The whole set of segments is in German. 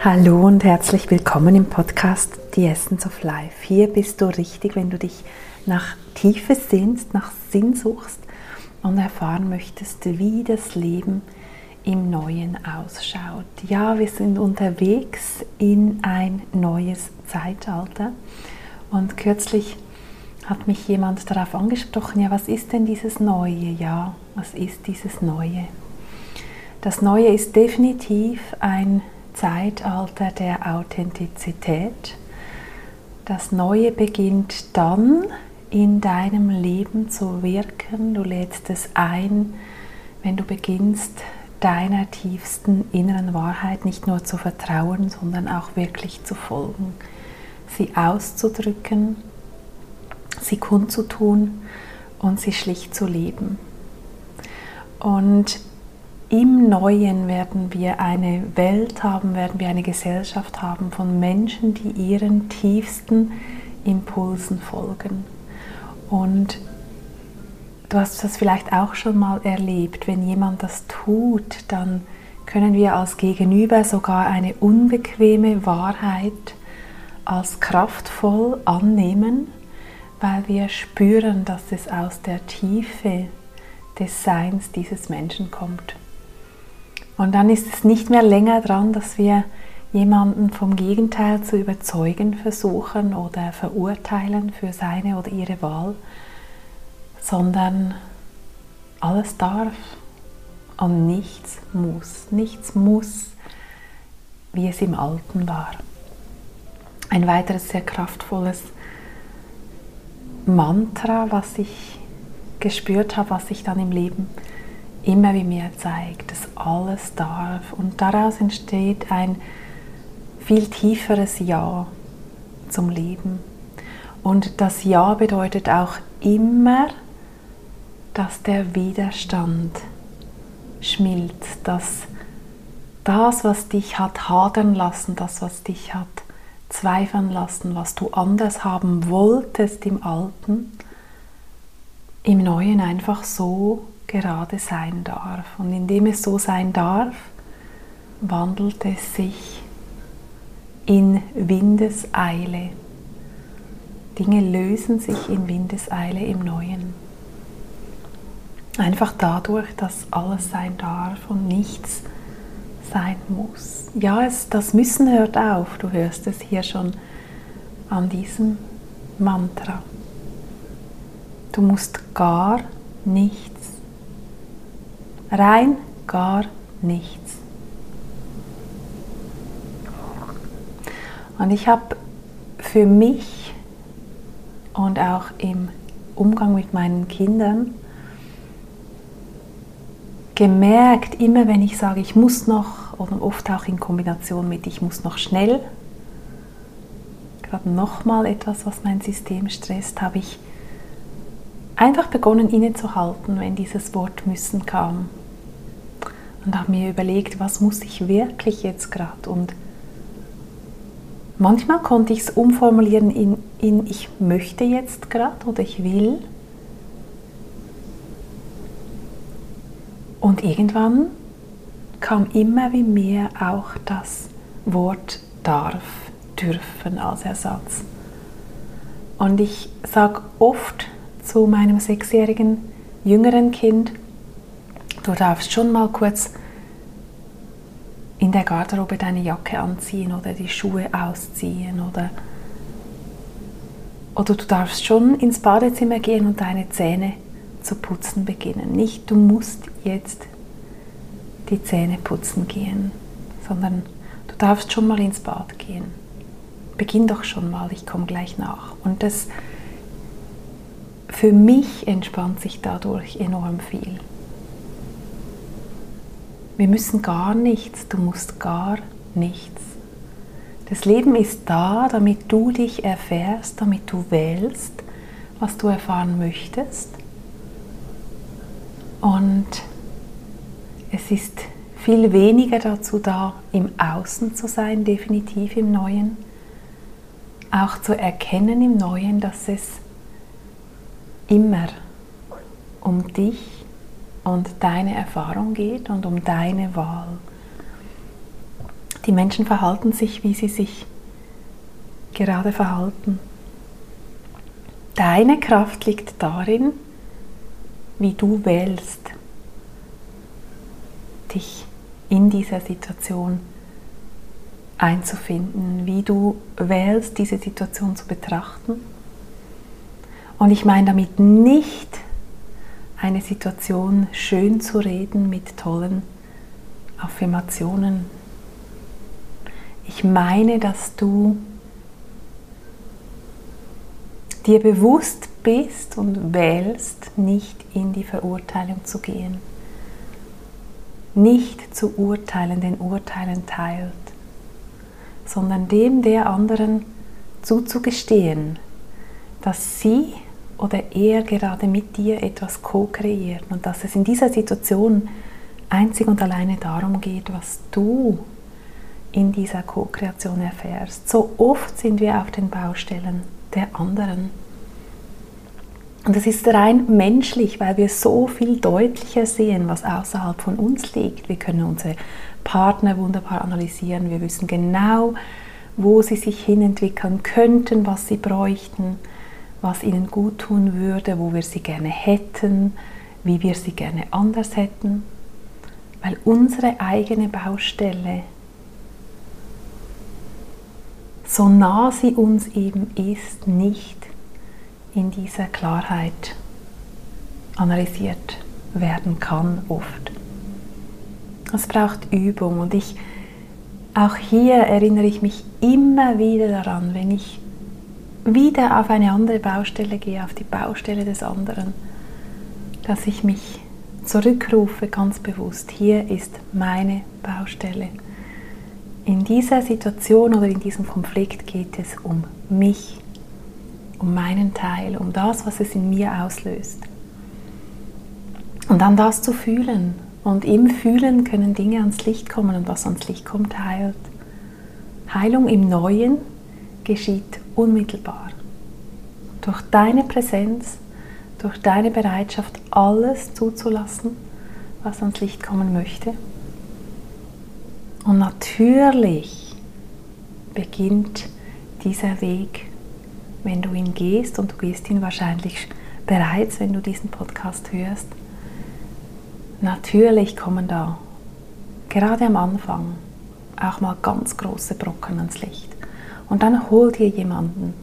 Hallo und herzlich willkommen im Podcast The Essence of Life. Hier bist du richtig, wenn du dich nach Tiefe sehnst, nach Sinn suchst und erfahren möchtest, wie das Leben im Neuen ausschaut. Ja, wir sind unterwegs in ein neues Zeitalter und kürzlich hat mich jemand darauf angesprochen, ja, was ist denn dieses Neue? Ja, was ist dieses Neue? Das Neue ist definitiv ein Zeitalter der Authentizität. Das Neue beginnt dann in deinem Leben zu wirken. Du lädst es ein, wenn du beginnst, deiner tiefsten inneren Wahrheit nicht nur zu vertrauen, sondern auch wirklich zu folgen, sie auszudrücken, sie kundzutun und sie schlicht zu leben. Und im Neuen werden wir eine Welt haben, werden wir eine Gesellschaft haben von Menschen, die ihren tiefsten Impulsen folgen. Und du hast das vielleicht auch schon mal erlebt, wenn jemand das tut, dann können wir als Gegenüber sogar eine unbequeme Wahrheit als kraftvoll annehmen, weil wir spüren, dass es aus der Tiefe des Seins dieses Menschen kommt. Und dann ist es nicht mehr länger dran, dass wir jemanden vom Gegenteil zu überzeugen versuchen oder verurteilen für seine oder ihre Wahl, sondern alles darf und nichts muss. Nichts muss, wie es im Alten war. Ein weiteres sehr kraftvolles Mantra, was ich gespürt habe, was ich dann im Leben immer wie mir zeigt, dass alles darf. Und daraus entsteht ein viel tieferes Ja zum Leben. Und das Ja bedeutet auch immer, dass der Widerstand schmilzt, dass das, was dich hat hadern lassen, das, was dich hat zweifeln lassen, was du anders haben wolltest im Alten, im Neuen einfach so gerade sein darf. Und indem es so sein darf, wandelt es sich in Windeseile. Dinge lösen sich in Windeseile im Neuen. Einfach dadurch, dass alles sein darf und nichts sein muss. Ja, es, das Müssen hört auf. Du hörst es hier schon an diesem Mantra. Du musst gar nichts Rein gar nichts. Und ich habe für mich und auch im Umgang mit meinen Kindern gemerkt, immer wenn ich sage, ich muss noch, oder oft auch in Kombination mit, ich muss noch schnell, gerade nochmal etwas, was mein System stresst, habe ich einfach begonnen innezuhalten, wenn dieses Wort müssen kam. Und habe mir überlegt, was muss ich wirklich jetzt gerade? Und manchmal konnte ich es umformulieren in, in ich möchte jetzt gerade oder ich will. Und irgendwann kam immer wie mehr auch das Wort darf, dürfen als Ersatz. Und ich sage oft zu meinem sechsjährigen jüngeren Kind, du darfst schon mal kurz in der Garderobe deine Jacke anziehen oder die Schuhe ausziehen oder oder du darfst schon ins Badezimmer gehen und deine Zähne zu putzen beginnen. Nicht, du musst jetzt die Zähne putzen gehen, sondern du darfst schon mal ins Bad gehen. Beginn doch schon mal, ich komme gleich nach. Und das für mich entspannt sich dadurch enorm viel. Wir müssen gar nichts, du musst gar nichts. Das Leben ist da, damit du dich erfährst, damit du wählst, was du erfahren möchtest. Und es ist viel weniger dazu da, im Außen zu sein, definitiv im Neuen. Auch zu erkennen im Neuen, dass es immer um dich und deine Erfahrung geht und um deine Wahl. Die Menschen verhalten sich, wie sie sich gerade verhalten. Deine Kraft liegt darin, wie du wählst, dich in dieser Situation einzufinden, wie du wählst, diese Situation zu betrachten. Und ich meine damit nicht eine Situation schön zu reden mit tollen Affirmationen. Ich meine, dass du dir bewusst bist und wählst, nicht in die Verurteilung zu gehen. Nicht zu urteilen, den Urteilen teilt, sondern dem der anderen zuzugestehen, dass sie oder er gerade mit dir etwas co-kreiert und dass es in dieser Situation einzig und alleine darum geht, was du in dieser Co-Kreation erfährst. So oft sind wir auf den Baustellen der anderen. Und es ist rein menschlich, weil wir so viel deutlicher sehen, was außerhalb von uns liegt. Wir können unsere Partner wunderbar analysieren. Wir wissen genau, wo sie sich hinentwickeln könnten, was sie bräuchten, was ihnen gut tun würde, wo wir sie gerne hätten, wie wir sie gerne anders hätten. Weil unsere eigene Baustelle so nah sie uns eben ist, nicht in dieser Klarheit analysiert werden kann oft. Es braucht Übung und ich auch hier erinnere ich mich immer wieder daran, wenn ich wieder auf eine andere Baustelle gehe, auf die Baustelle des anderen, dass ich mich zurückrufe ganz bewusst, hier ist meine Baustelle. In dieser Situation oder in diesem Konflikt geht es um mich, um meinen Teil, um das, was es in mir auslöst. Und dann das zu fühlen. Und im Fühlen können Dinge ans Licht kommen und was ans Licht kommt, heilt. Heilung im Neuen geschieht unmittelbar. Durch deine Präsenz, durch deine Bereitschaft, alles zuzulassen, was ans Licht kommen möchte und natürlich beginnt dieser Weg, wenn du ihn gehst, und du gehst ihn wahrscheinlich bereits, wenn du diesen Podcast hörst. Natürlich kommen da gerade am Anfang auch mal ganz große Brocken ans Licht. Und dann hol dir jemanden.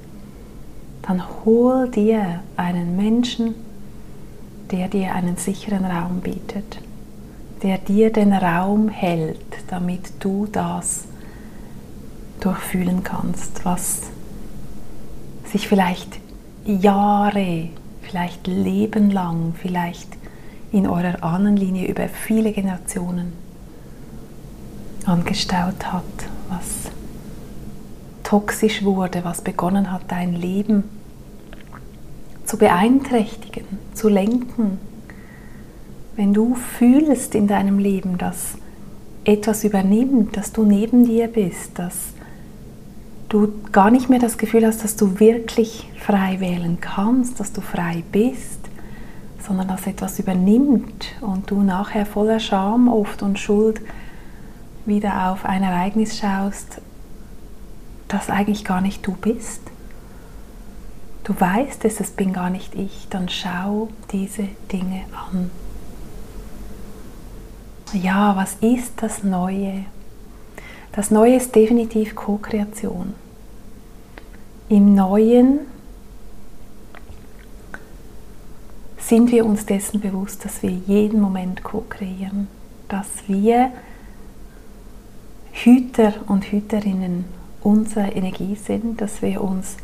Dann hol dir einen Menschen, der dir einen sicheren Raum bietet der dir den Raum hält, damit du das durchfühlen kannst, was sich vielleicht Jahre, vielleicht lebenlang, vielleicht in eurer Ahnenlinie über viele Generationen angestaut hat, was toxisch wurde, was begonnen hat, dein Leben zu beeinträchtigen, zu lenken, wenn du fühlst in deinem Leben, dass etwas übernimmt, dass du neben dir bist, dass du gar nicht mehr das Gefühl hast, dass du wirklich frei wählen kannst, dass du frei bist, sondern dass etwas übernimmt und du nachher voller Scham oft und Schuld wieder auf ein Ereignis schaust, das eigentlich gar nicht du bist. Du weißt es, es bin gar nicht ich, dann schau diese Dinge an ja, was ist das Neue? Das Neue ist definitiv Co-Kreation. Im Neuen sind wir uns dessen bewusst, dass wir jeden Moment co-kreieren, dass wir Hüter und Hüterinnen unserer Energie sind, dass wir uns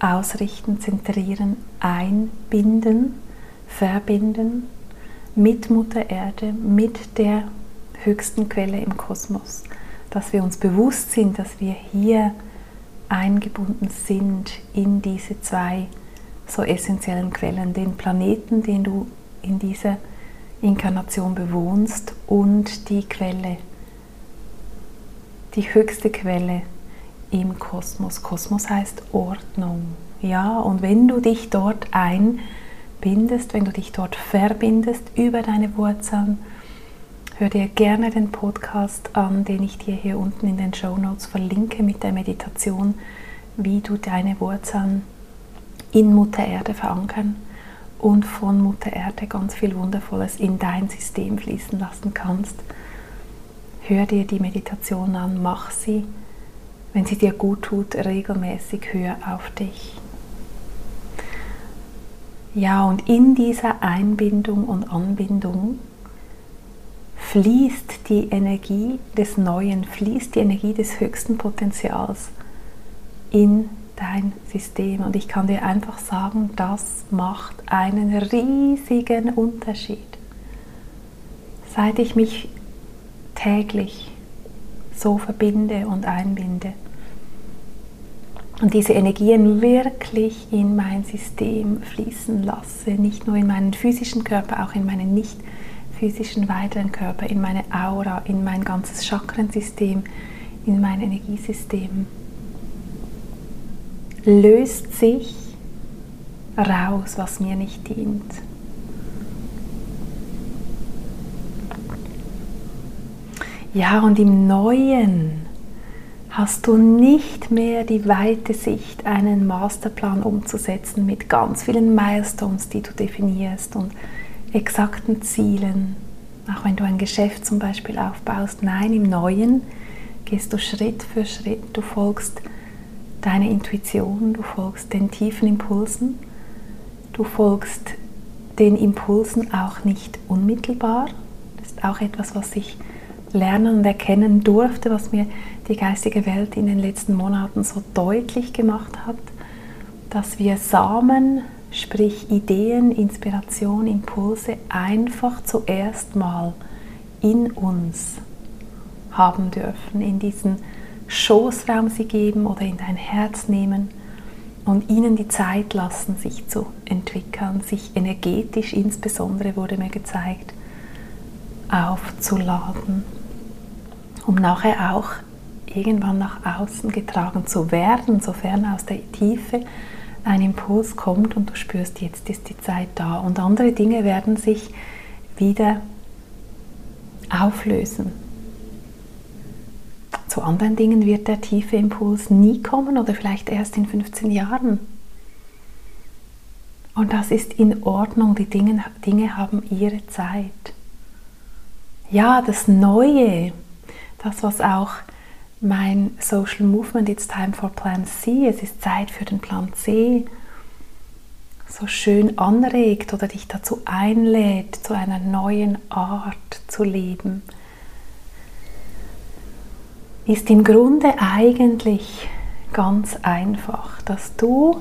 ausrichten, zentrieren, einbinden, verbinden mit Mutter Erde, mit der höchsten Quelle im Kosmos, dass wir uns bewusst sind, dass wir hier eingebunden sind in diese zwei so essentiellen Quellen, den Planeten, den du in dieser Inkarnation bewohnst und die Quelle, die höchste Quelle im Kosmos. Kosmos heißt Ordnung. Ja, und wenn du dich dort ein bindest, wenn du dich dort verbindest über deine Wurzeln, Hör dir gerne den Podcast an, den ich dir hier unten in den Show Notes verlinke mit der Meditation, wie du deine Wurzeln in Mutter Erde verankern und von Mutter Erde ganz viel Wundervolles in dein System fließen lassen kannst. Hör dir die Meditation an, mach sie, wenn sie dir gut tut, regelmäßig, hör auf dich. Ja, und in dieser Einbindung und Anbindung fließt die Energie des Neuen, fließt die Energie des höchsten Potenzials in dein System. Und ich kann dir einfach sagen, das macht einen riesigen Unterschied. Seit ich mich täglich so verbinde und einbinde und diese Energien wirklich in mein System fließen lasse, nicht nur in meinen physischen Körper, auch in meinen nicht physischen weiteren Körper, in meine Aura, in mein ganzes Chakrensystem, in mein Energiesystem löst sich raus, was mir nicht dient. Ja, und im Neuen hast du nicht mehr die weite Sicht, einen Masterplan umzusetzen mit ganz vielen Milestones, die du definierst und exakten Zielen. Auch wenn du ein Geschäft zum Beispiel aufbaust. Nein, im Neuen gehst du Schritt für Schritt, du folgst deine Intuition, du folgst den tiefen Impulsen, du folgst den Impulsen auch nicht unmittelbar. Das ist auch etwas, was ich lernen und erkennen durfte, was mir die geistige Welt in den letzten Monaten so deutlich gemacht hat, dass wir Samen, sprich Ideen, Inspiration, Impulse einfach zuerst mal in uns haben dürfen, in diesen Schoßraum sie geben oder in dein Herz nehmen und ihnen die Zeit lassen, sich zu entwickeln, sich energetisch insbesondere, wurde mir gezeigt, aufzuladen, um nachher auch irgendwann nach außen getragen zu werden, sofern aus der Tiefe ein Impuls kommt und du spürst, jetzt ist die Zeit da. Und andere Dinge werden sich wieder auflösen. Zu anderen Dingen wird der tiefe Impuls nie kommen oder vielleicht erst in 15 Jahren. Und das ist in Ordnung, die Dinge, Dinge haben ihre Zeit. Ja, das Neue, das was auch mein Social Movement It's Time for Plan C, es ist Zeit für den Plan C, so schön anregt oder dich dazu einlädt, zu einer neuen Art zu leben ist im Grunde eigentlich ganz einfach, dass du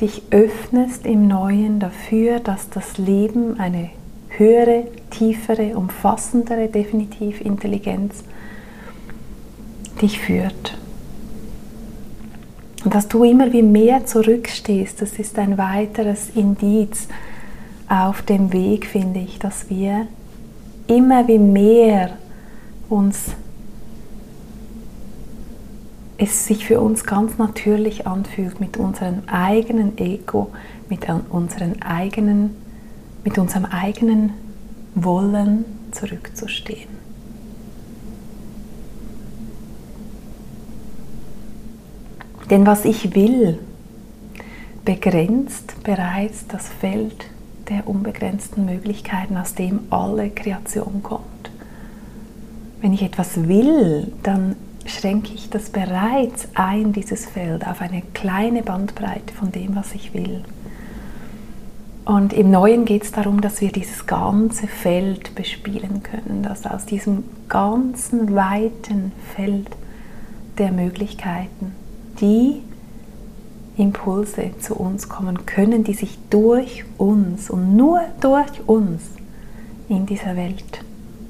dich öffnest im Neuen dafür, dass das Leben eine höhere, tiefere, umfassendere, definitiv Intelligenz dich führt. Und dass du immer wie mehr zurückstehst, das ist ein weiteres Indiz auf dem Weg, finde ich, dass wir immer wie mehr uns es sich für uns ganz natürlich anfühlt, mit unserem eigenen Ego, mit, unseren eigenen, mit unserem eigenen Wollen zurückzustehen. Denn was ich will, begrenzt bereits das Feld der unbegrenzten Möglichkeiten, aus dem alle Kreation kommt. Wenn ich etwas will, dann schränke ich das bereits ein, dieses Feld, auf eine kleine Bandbreite von dem, was ich will. Und im Neuen geht es darum, dass wir dieses ganze Feld bespielen können, dass aus diesem ganzen weiten Feld der Möglichkeiten die Impulse zu uns kommen können, die sich durch uns und nur durch uns in dieser Welt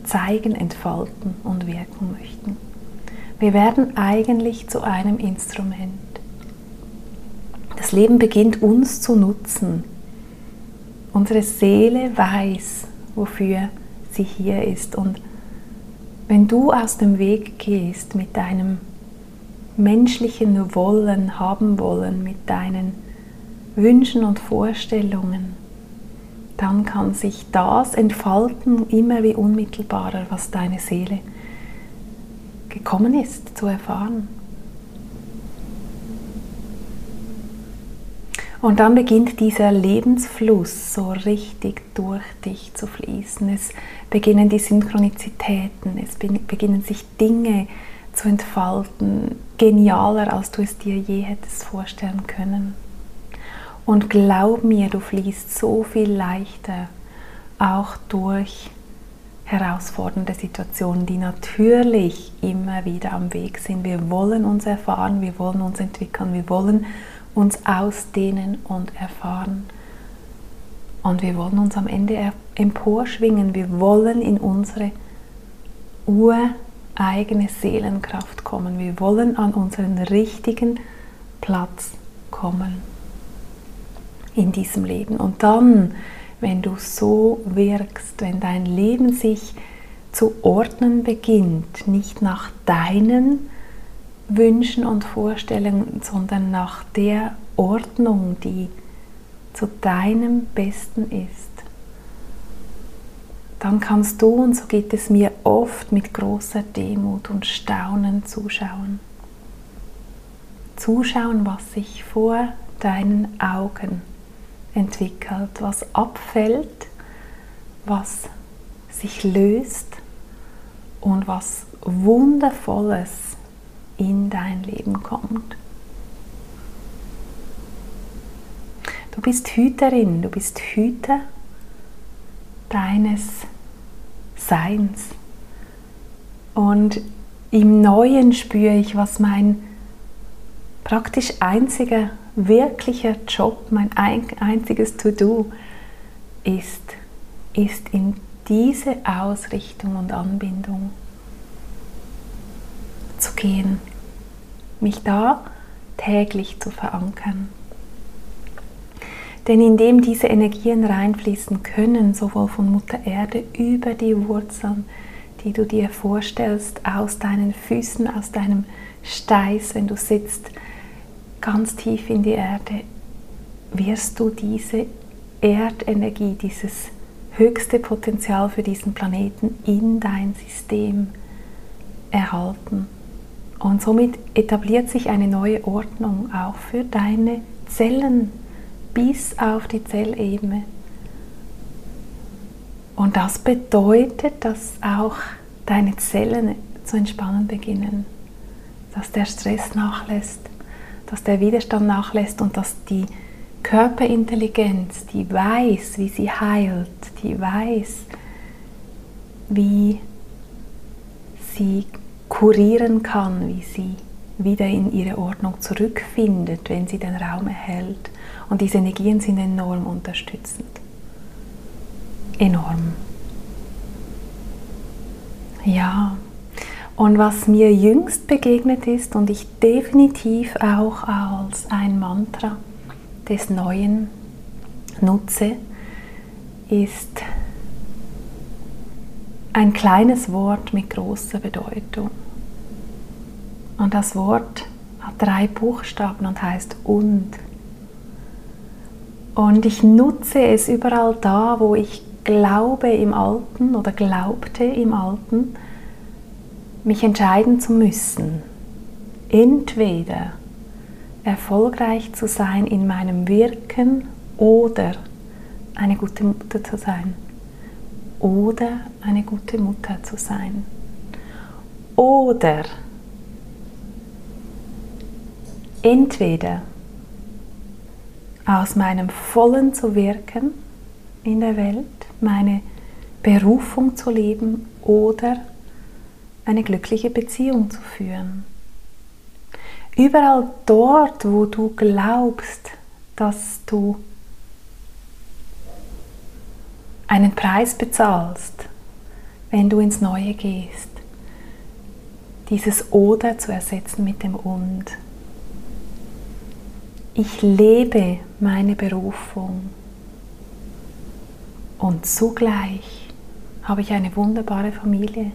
zeigen, entfalten und wirken möchten. Wir werden eigentlich zu einem Instrument. Das Leben beginnt uns zu nutzen. Unsere Seele weiß, wofür sie hier ist. Und wenn du aus dem Weg gehst mit deinem menschlichen Wollen, haben wollen, mit deinen Wünschen und Vorstellungen, dann kann sich das entfalten, immer wie unmittelbarer, was deine Seele gekommen ist zu erfahren. Und dann beginnt dieser Lebensfluss so richtig durch dich zu fließen. Es beginnen die Synchronizitäten, es beginnen sich Dinge zu entfalten, genialer, als du es dir je hättest vorstellen können. Und glaub mir, du fließt so viel leichter auch durch herausfordernde Situationen, die natürlich immer wieder am Weg sind. Wir wollen uns erfahren, wir wollen uns entwickeln, wir wollen uns ausdehnen und erfahren. Und wir wollen uns am Ende emporschwingen. Wir wollen in unsere ureigene Seelenkraft kommen. Wir wollen an unseren richtigen Platz kommen in diesem Leben. Und dann, wenn du so wirkst, wenn dein Leben sich zu ordnen beginnt, nicht nach deinen Wünschen und Vorstellungen, sondern nach der Ordnung, die zu deinem Besten ist, dann kannst du, und so geht es mir oft, mit großer Demut und Staunen zuschauen. Zuschauen, was sich vor deinen Augen entwickelt, was abfällt, was sich löst und was Wundervolles in dein Leben kommt. Du bist Hüterin, du bist Hüter deines Seins. Und im Neuen spüre ich, was mein praktisch einziger wirklicher Job, mein einziges To-Do ist, ist in diese Ausrichtung und Anbindung zu gehen, mich da täglich zu verankern. Denn indem diese Energien reinfließen können, sowohl von Mutter Erde über die Wurzeln, die du dir vorstellst, aus deinen Füßen, aus deinem Steiß, wenn du sitzt, ganz tief in die Erde, wirst du diese Erdenergie, dieses höchste Potenzial für diesen Planeten in dein System erhalten. Und somit etabliert sich eine neue Ordnung auch für deine Zellen bis auf die Zellebene. Und das bedeutet, dass auch deine Zellen zu entspannen beginnen, dass der Stress nachlässt, dass der Widerstand nachlässt und dass die Körperintelligenz, die weiß, wie sie heilt, die weiß, wie sie kurieren kann, wie sie wieder in ihre Ordnung zurückfindet, wenn sie den Raum erhält. Und diese Energien sind enorm unterstützend. Enorm. Ja, und was mir jüngst begegnet ist und ich definitiv auch als ein Mantra des Neuen nutze, ist ein kleines Wort mit großer Bedeutung. Und das Wort hat drei Buchstaben und heißt und. Und ich nutze es überall da, wo ich glaube im Alten oder glaubte im Alten, mich entscheiden zu müssen. Entweder erfolgreich zu sein in meinem Wirken oder eine gute Mutter zu sein. Oder eine gute Mutter zu sein. Oder entweder aus meinem Vollen zu wirken in der Welt, meine Berufung zu leben oder eine glückliche Beziehung zu führen. Überall dort, wo du glaubst, dass du einen Preis bezahlst, wenn du ins Neue gehst, dieses Oder zu ersetzen mit dem Und. Ich lebe meine Berufung und zugleich habe ich eine wunderbare Familie.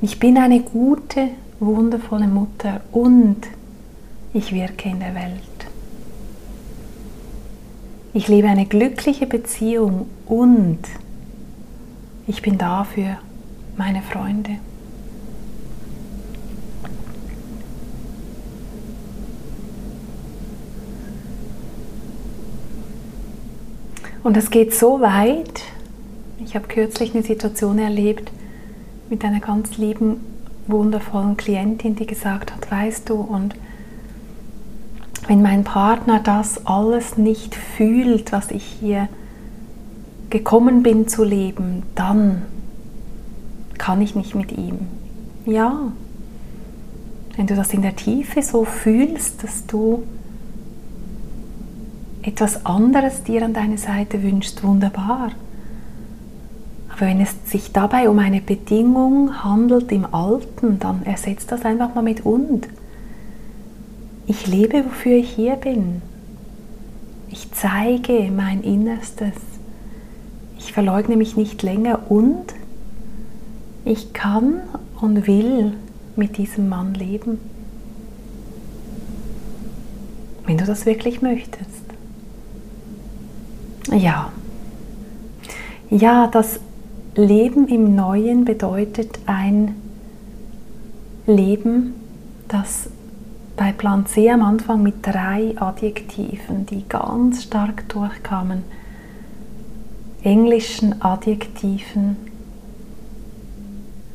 Ich bin eine gute, wundervolle Mutter und ich wirke in der Welt. Ich lebe eine glückliche Beziehung und ich bin da für meine Freunde. Und es geht so weit, ich habe kürzlich eine Situation erlebt mit einer ganz lieben, wundervollen Klientin, die gesagt hat, weißt du, und wenn mein Partner das alles nicht fühlt, was ich hier gekommen bin zu leben, dann kann ich nicht mit ihm. Ja, wenn du das in der Tiefe so fühlst, dass du etwas anderes dir an deine Seite wünscht, wunderbar. Aber wenn es sich dabei um eine Bedingung handelt im Alten, dann ersetzt das einfach mal mit und. Ich lebe, wofür ich hier bin. Ich zeige mein Innerstes. Ich verleugne mich nicht länger und ich kann und will mit diesem Mann leben. Wenn du das wirklich möchtest. Ja. Ja, das Leben im Neuen bedeutet ein Leben, das bei Plan C am Anfang mit drei Adjektiven, die ganz stark durchkamen, englischen Adjektiven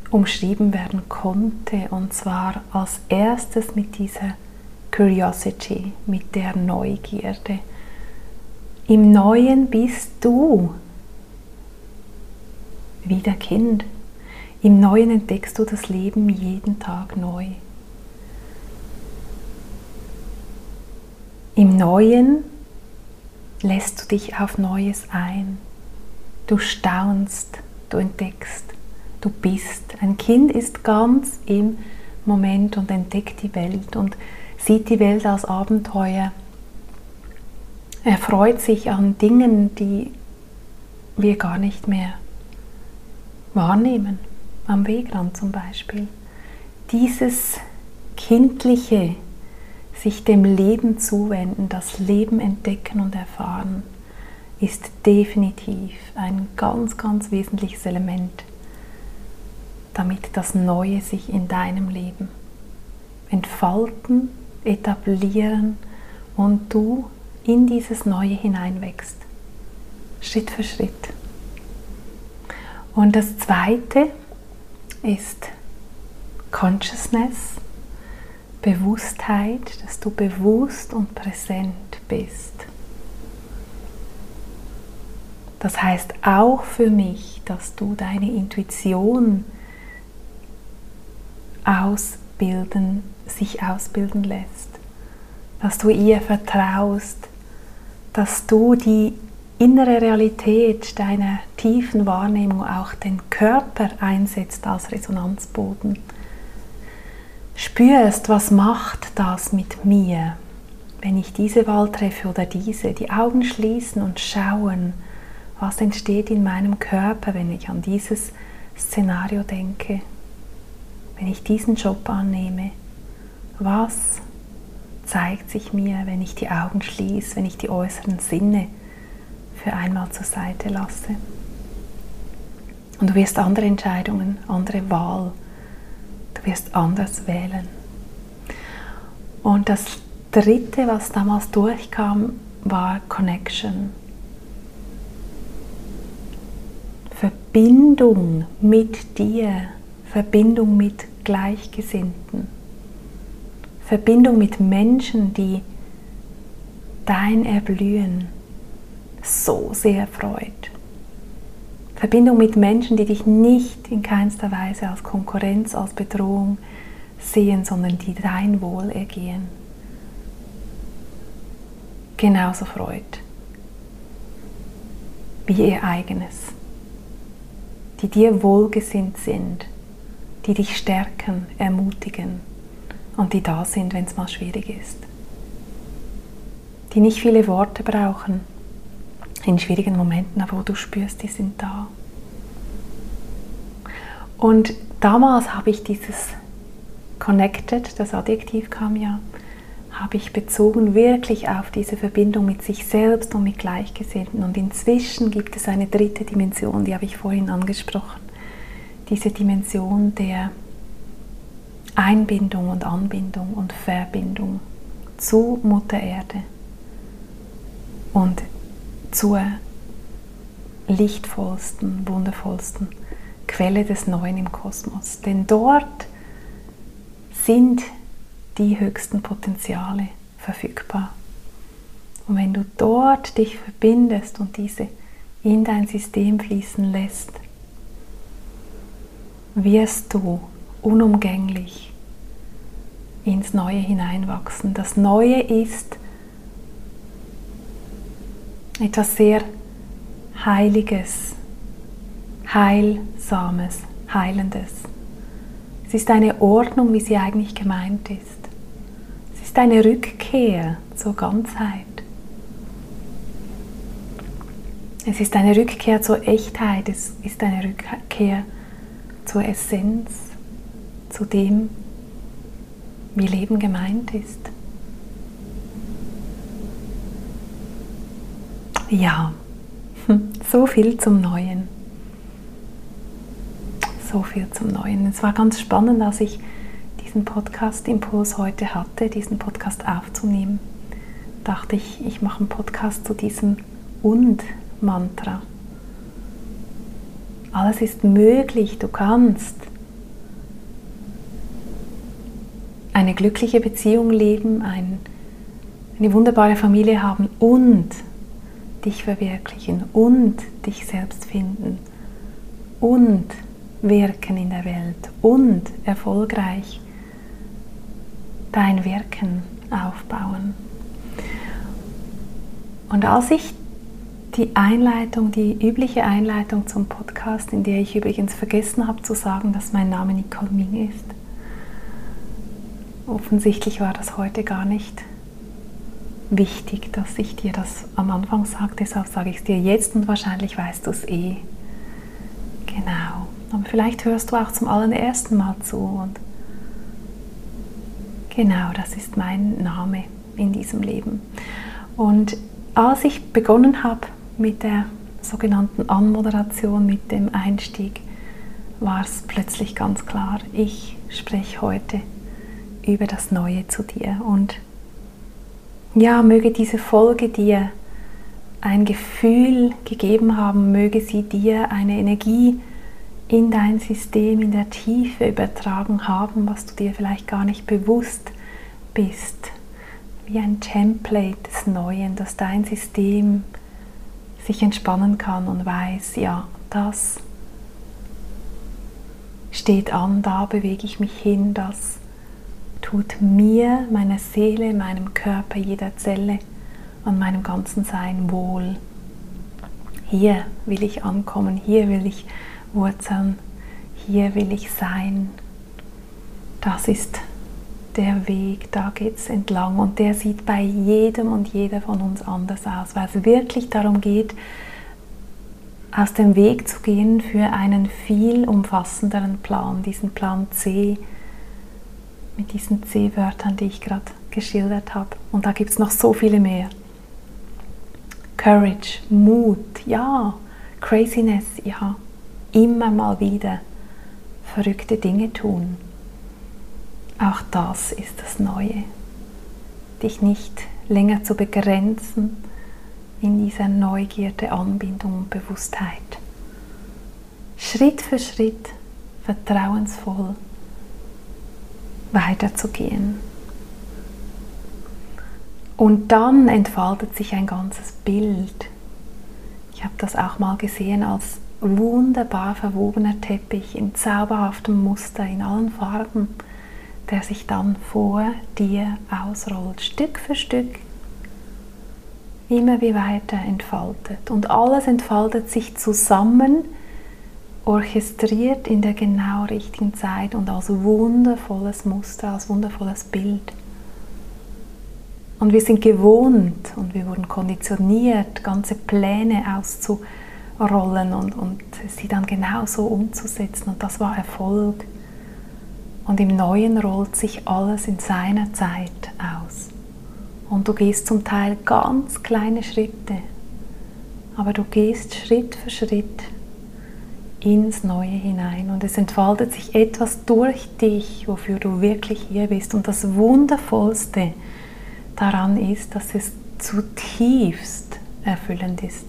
umschrieben werden konnte. Und zwar als erstes mit dieser Curiosity, mit der Neugierde. Im Neuen bist du wieder Kind. Im Neuen entdeckst du das Leben jeden Tag neu. Im Neuen lässt du dich auf Neues ein. Du staunst, du entdeckst, du bist. Ein Kind ist ganz im Moment und entdeckt die Welt und sieht die Welt als Abenteuer er freut sich an Dingen, die wir gar nicht mehr wahrnehmen. Am Wegrand zum Beispiel. Dieses kindliche, sich dem Leben zuwenden, das Leben entdecken und erfahren, ist definitiv ein ganz, ganz wesentliches Element, damit das Neue sich in deinem Leben entfalten, etablieren und du in dieses Neue hineinwächst. Schritt für Schritt. Und das Zweite ist Consciousness, Bewusstheit, dass du bewusst und präsent bist. Das heißt auch für mich, dass du deine Intuition ausbilden, sich ausbilden lässt, dass du ihr vertraust, dass du die innere Realität deiner tiefen Wahrnehmung, auch den Körper einsetzt als Resonanzboden. Spürst, was macht das mit mir, wenn ich diese Wahl treffe oder diese, die Augen schließen und schauen, was entsteht in meinem Körper, wenn ich an dieses Szenario denke, wenn ich diesen Job annehme, was zeigt sich mir, wenn ich die Augen schließe, wenn ich die äußeren Sinne für einmal zur Seite lasse. Und du wirst andere Entscheidungen, andere Wahl, du wirst anders wählen. Und das Dritte, was damals durchkam, war Connection. Verbindung mit dir, Verbindung mit Gleichgesinnten. Verbindung mit Menschen, die dein Erblühen so sehr freut. Verbindung mit Menschen, die dich nicht in keinster Weise als Konkurrenz, als Bedrohung sehen, sondern die dein Wohlergehen genauso freut wie ihr eigenes. Die dir wohlgesinnt sind, die dich stärken, ermutigen und die da sind, wenn es mal schwierig ist. Die nicht viele Worte brauchen in schwierigen Momenten, aber wo du spürst, die sind da. Und damals habe ich dieses Connected, das Adjektiv kam ja, habe ich bezogen wirklich auf diese Verbindung mit sich selbst und mit Gleichgesinnten. Und inzwischen gibt es eine dritte Dimension, die habe ich vorhin angesprochen. Diese Dimension der Einbindung und Anbindung und Verbindung zu Mutter Erde und zur lichtvollsten, wundervollsten Quelle des Neuen im Kosmos. Denn dort sind die höchsten Potenziale verfügbar. Und wenn du dort dich verbindest und diese in dein System fließen lässt, wirst du unumgänglich ins Neue hineinwachsen. Das Neue ist etwas sehr Heiliges, Heilsames, Heilendes. Es ist eine Ordnung, wie sie eigentlich gemeint ist. Es ist eine Rückkehr zur Ganzheit. Es ist eine Rückkehr zur Echtheit, es ist eine Rückkehr zur Essenz, zu dem, wie Leben gemeint ist. Ja, so viel zum Neuen. So viel zum Neuen. Es war ganz spannend, als ich diesen Podcast-Impuls heute hatte, diesen Podcast aufzunehmen. Dachte ich, ich mache einen Podcast zu diesem Und-Mantra. Alles ist möglich, du kannst eine glückliche Beziehung leben, ein, eine wunderbare Familie haben und dich verwirklichen und dich selbst finden und wirken in der Welt und erfolgreich dein Wirken aufbauen. Und als ich die Einleitung, die übliche Einleitung zum Podcast, in der ich übrigens vergessen habe zu sagen, dass mein Name Nicole Ming ist. Offensichtlich war das heute gar nicht wichtig, dass ich dir das am Anfang sage, deshalb sage ich es dir jetzt und wahrscheinlich weißt du es eh. Genau. Aber vielleicht hörst du auch zum allerersten Mal zu und genau, das ist mein Name in diesem Leben. Und als ich begonnen habe mit der sogenannten Anmoderation, mit dem Einstieg, war es plötzlich ganz klar, ich spreche heute über das Neue zu dir und ja, möge diese Folge dir ein Gefühl gegeben haben, möge sie dir eine Energie in dein System in der Tiefe übertragen haben, was du dir vielleicht gar nicht bewusst bist. Wie ein Template des Neuen, dass dein System sich entspannen kann und weiß, ja, das steht an, da bewege ich mich hin, das tut mir, meiner Seele, meinem Körper, jeder Zelle und meinem ganzen Sein wohl. Hier will ich ankommen, hier will ich wurzeln, hier will ich sein. Das ist der Weg, da geht es entlang und der sieht bei jedem und jeder von uns anders aus, weil es wirklich darum geht, aus dem Weg zu gehen für einen viel umfassenderen Plan, diesen Plan C, mit diesen C-Wörtern, die ich gerade geschildert habe. Und da gibt es noch so viele mehr. Courage, Mut, ja. Craziness, ja. Immer mal wieder verrückte Dinge tun. Auch das ist das Neue. Dich nicht länger zu begrenzen in dieser Neugierde, Anbindung und Bewusstheit. Schritt für Schritt vertrauensvoll weiterzugehen. Und dann entfaltet sich ein ganzes Bild. Ich habe das auch mal gesehen als wunderbar verwobener Teppich in zauberhaftem Muster, in allen Farben, der sich dann vor dir ausrollt, Stück für Stück, immer wie weiter entfaltet. Und alles entfaltet sich zusammen orchestriert in der genau richtigen Zeit und als wundervolles Muster, als wundervolles Bild. Und wir sind gewohnt und wir wurden konditioniert, ganze Pläne auszurollen und, und sie dann genauso umzusetzen. Und das war Erfolg. Und im Neuen rollt sich alles in seiner Zeit aus. Und du gehst zum Teil ganz kleine Schritte, aber du gehst Schritt für Schritt ins Neue hinein und es entfaltet sich etwas durch dich, wofür du wirklich hier bist. Und das Wundervollste daran ist, dass es zutiefst erfüllend ist.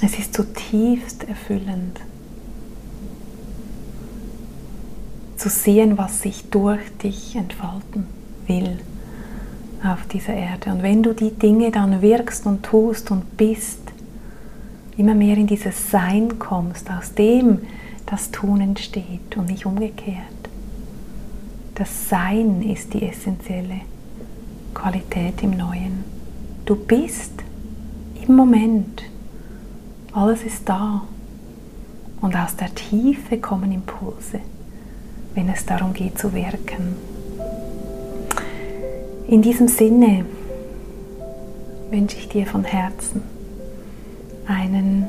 Es ist zutiefst erfüllend zu sehen, was sich durch dich entfalten will auf dieser Erde. Und wenn du die Dinge dann wirkst und tust und bist, immer mehr in dieses Sein kommst, aus dem das Tun entsteht und nicht umgekehrt. Das Sein ist die essentielle Qualität im Neuen. Du bist im Moment. Alles ist da. Und aus der Tiefe kommen Impulse, wenn es darum geht zu wirken. In diesem Sinne wünsche ich dir von Herzen einen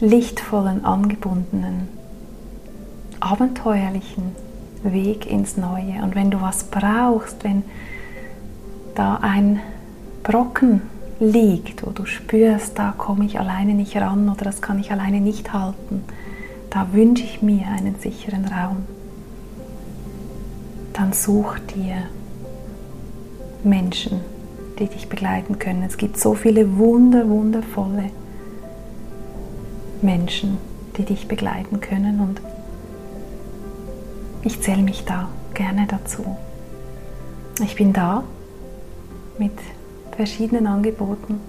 lichtvollen, angebundenen, abenteuerlichen Weg ins Neue. Und wenn du was brauchst, wenn da ein Brocken liegt, wo du spürst, da komme ich alleine nicht ran oder das kann ich alleine nicht halten, da wünsche ich mir einen sicheren Raum. Dann such dir Menschen, die dich begleiten können. Es gibt so viele wunder, wundervolle Menschen, die dich begleiten können und ich zähle mich da gerne dazu. Ich bin da mit verschiedenen Angeboten,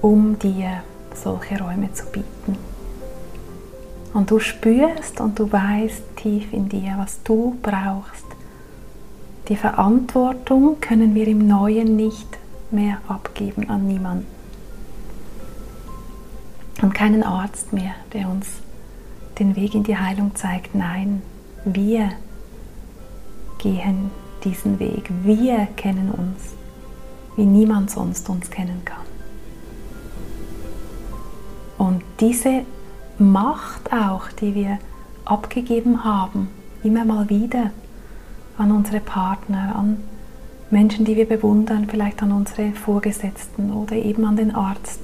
um dir solche Räume zu bieten. Und du spürst und du weißt tief in dir, was du brauchst, die Verantwortung können wir im Neuen nicht mehr abgeben an niemanden. Und keinen Arzt mehr, der uns den Weg in die Heilung zeigt. Nein, wir gehen diesen Weg. Wir kennen uns, wie niemand sonst uns kennen kann. Und diese Macht auch, die wir abgegeben haben, immer mal wieder, an unsere Partner, an Menschen, die wir bewundern, vielleicht an unsere Vorgesetzten oder eben an den Arzt.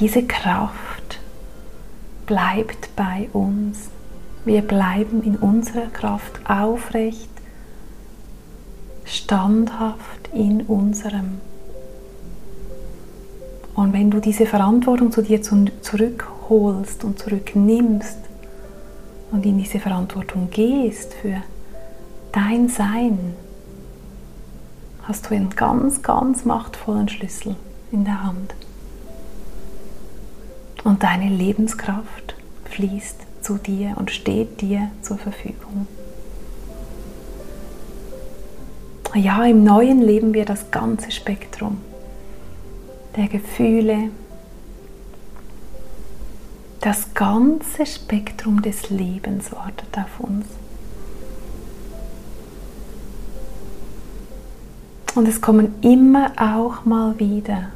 Diese Kraft bleibt bei uns. Wir bleiben in unserer Kraft aufrecht, standhaft in unserem. Und wenn du diese Verantwortung zu dir zurückholst und zurücknimmst, und in diese Verantwortung gehst für dein Sein, hast du einen ganz, ganz machtvollen Schlüssel in der Hand. Und deine Lebenskraft fließt zu dir und steht dir zur Verfügung. Ja, im Neuen leben wir das ganze Spektrum der Gefühle, das ganze Spektrum des Lebens wartet auf uns. Und es kommen immer auch mal wieder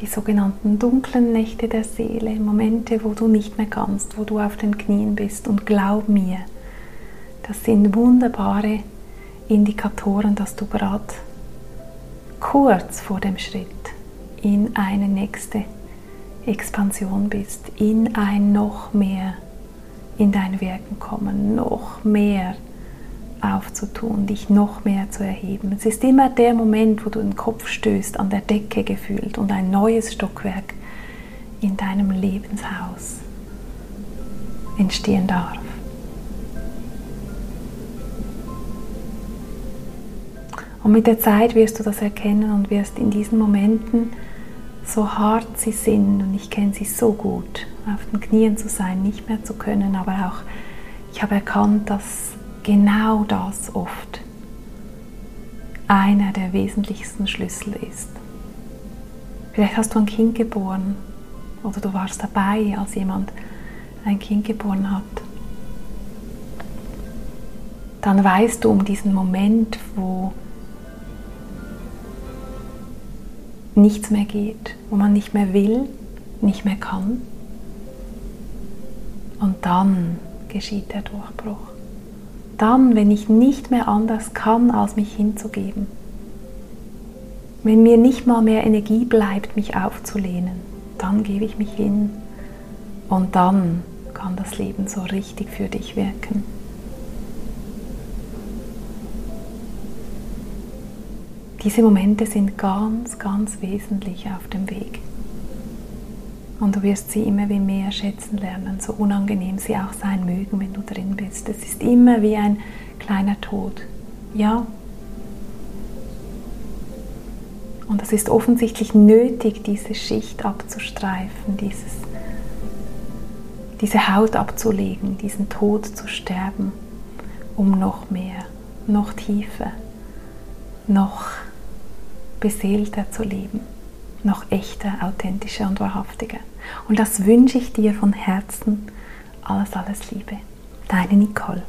die sogenannten dunklen Nächte der Seele, Momente, wo du nicht mehr kannst, wo du auf den Knien bist. Und glaub mir, das sind wunderbare Indikatoren, dass du gerade kurz vor dem Schritt in eine nächste Expansion bist, in ein noch mehr in dein Wirken kommen, noch mehr aufzutun, dich noch mehr zu erheben. Es ist immer der Moment, wo du den Kopf stößt, an der Decke gefühlt und ein neues Stockwerk in deinem Lebenshaus entstehen darf. Und mit der Zeit wirst du das erkennen und wirst in diesen Momenten so hart sie sind und ich kenne sie so gut, auf den Knien zu sein, nicht mehr zu können, aber auch ich habe erkannt, dass genau das oft einer der wesentlichsten Schlüssel ist. Vielleicht hast du ein Kind geboren oder du warst dabei, als jemand ein Kind geboren hat. Dann weißt du um diesen Moment, wo nichts mehr geht, wo man nicht mehr will, nicht mehr kann. Und dann geschieht der Durchbruch. Dann, wenn ich nicht mehr anders kann, als mich hinzugeben. Wenn mir nicht mal mehr Energie bleibt, mich aufzulehnen, dann gebe ich mich hin. Und dann kann das Leben so richtig für dich wirken. Diese Momente sind ganz, ganz wesentlich auf dem Weg. Und du wirst sie immer wie mehr schätzen lernen, so unangenehm sie auch sein mögen, wenn du drin bist. Es ist immer wie ein kleiner Tod. Ja. Und es ist offensichtlich nötig, diese Schicht abzustreifen, dieses, diese Haut abzulegen, diesen Tod zu sterben, um noch mehr, noch tiefer, noch beseelter zu leben noch echter, authentischer und wahrhaftiger. Und das wünsche ich dir von Herzen. Alles, alles Liebe. Deine Nicole.